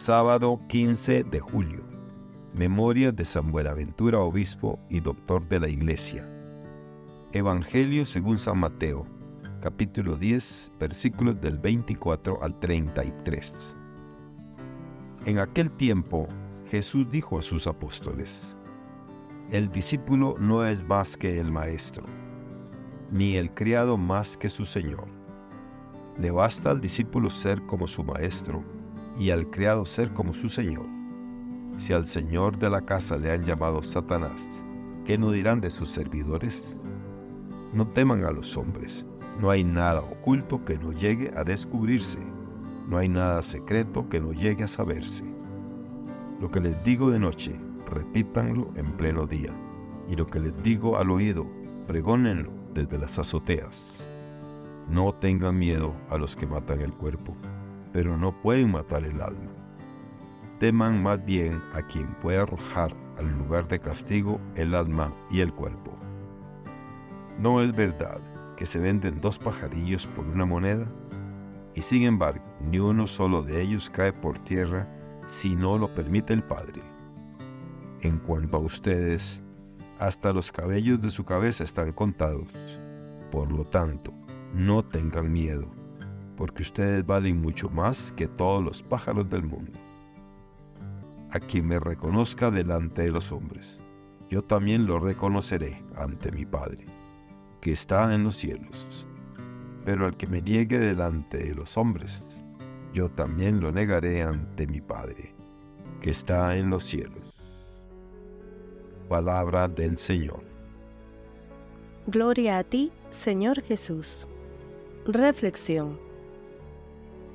Sábado 15 de julio. Memoria de San Buenaventura, obispo y doctor de la Iglesia. Evangelio según San Mateo, capítulo 10, versículos del 24 al 33. En aquel tiempo Jesús dijo a sus apóstoles, El discípulo no es más que el maestro, ni el criado más que su señor. Le basta al discípulo ser como su maestro y al criado ser como su señor. Si al señor de la casa le han llamado Satanás, ¿qué no dirán de sus servidores? No teman a los hombres, no hay nada oculto que no llegue a descubrirse, no hay nada secreto que no llegue a saberse. Lo que les digo de noche, repítanlo en pleno día, y lo que les digo al oído, pregónenlo desde las azoteas. No tengan miedo a los que matan el cuerpo, pero no pueden matar el alma. Teman más bien a quien puede arrojar al lugar de castigo el alma y el cuerpo. ¿No es verdad que se venden dos pajarillos por una moneda? Y sin embargo, ni uno solo de ellos cae por tierra si no lo permite el Padre. En cuanto a ustedes, hasta los cabellos de su cabeza están contados. Por lo tanto, no tengan miedo porque ustedes valen mucho más que todos los pájaros del mundo. A quien me reconozca delante de los hombres, yo también lo reconoceré ante mi Padre, que está en los cielos. Pero al que me niegue delante de los hombres, yo también lo negaré ante mi Padre, que está en los cielos. Palabra del Señor. Gloria a ti, Señor Jesús. Reflexión.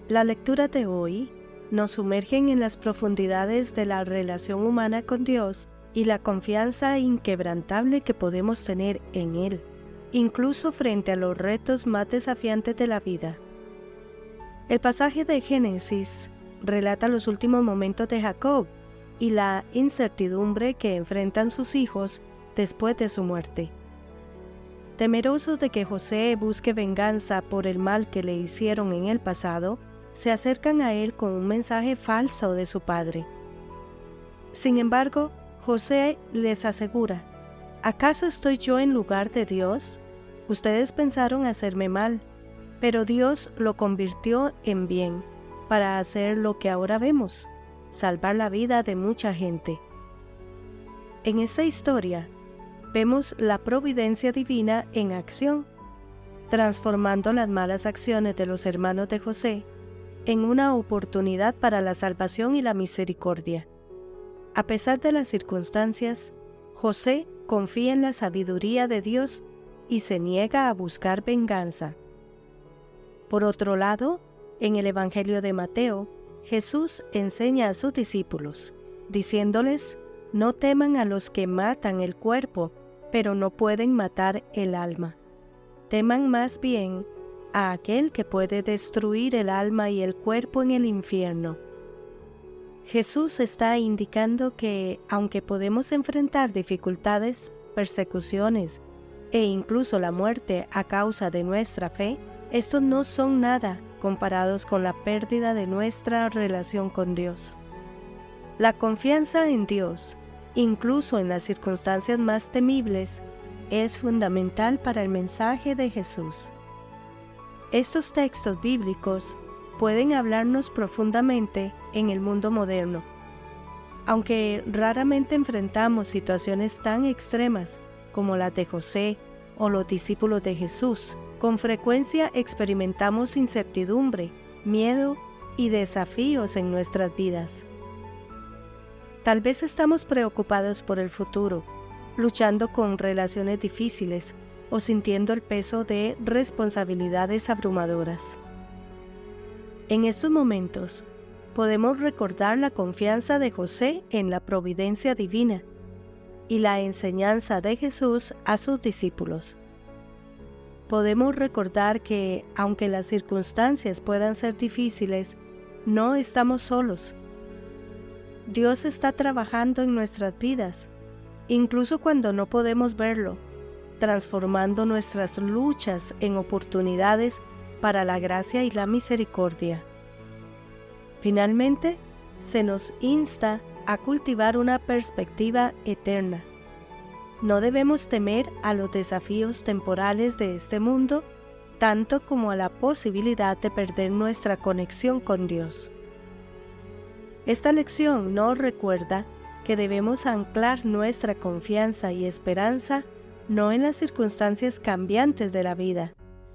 La lectura de hoy nos sumergen en las profundidades de la relación humana con Dios y la confianza inquebrantable que podemos tener en Él, incluso frente a los retos más desafiantes de la vida. El pasaje de Génesis relata los últimos momentos de Jacob y la incertidumbre que enfrentan sus hijos después de su muerte. Temerosos de que José busque venganza por el mal que le hicieron en el pasado, se acercan a él con un mensaje falso de su padre. Sin embargo, José les asegura, ¿acaso estoy yo en lugar de Dios? Ustedes pensaron hacerme mal, pero Dios lo convirtió en bien para hacer lo que ahora vemos, salvar la vida de mucha gente. En esa historia vemos la providencia divina en acción, transformando las malas acciones de los hermanos de José en una oportunidad para la salvación y la misericordia. A pesar de las circunstancias, José confía en la sabiduría de Dios y se niega a buscar venganza. Por otro lado, en el Evangelio de Mateo, Jesús enseña a sus discípulos, diciéndoles, no teman a los que matan el cuerpo, pero no pueden matar el alma. Teman más bien a aquel que puede destruir el alma y el cuerpo en el infierno. Jesús está indicando que, aunque podemos enfrentar dificultades, persecuciones e incluso la muerte a causa de nuestra fe, estos no son nada comparados con la pérdida de nuestra relación con Dios. La confianza en Dios, incluso en las circunstancias más temibles, es fundamental para el mensaje de Jesús. Estos textos bíblicos pueden hablarnos profundamente en el mundo moderno. Aunque raramente enfrentamos situaciones tan extremas como las de José o los discípulos de Jesús, con frecuencia experimentamos incertidumbre, miedo y desafíos en nuestras vidas. Tal vez estamos preocupados por el futuro, luchando con relaciones difíciles o sintiendo el peso de responsabilidades abrumadoras. En estos momentos, podemos recordar la confianza de José en la providencia divina y la enseñanza de Jesús a sus discípulos. Podemos recordar que, aunque las circunstancias puedan ser difíciles, no estamos solos. Dios está trabajando en nuestras vidas, incluso cuando no podemos verlo transformando nuestras luchas en oportunidades para la gracia y la misericordia. Finalmente, se nos insta a cultivar una perspectiva eterna. No debemos temer a los desafíos temporales de este mundo, tanto como a la posibilidad de perder nuestra conexión con Dios. Esta lección nos recuerda que debemos anclar nuestra confianza y esperanza no en las circunstancias cambiantes de la vida,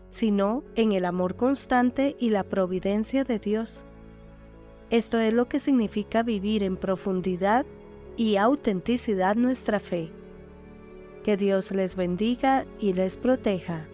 sino en el amor constante y la providencia de Dios. Esto es lo que significa vivir en profundidad y autenticidad nuestra fe. Que Dios les bendiga y les proteja.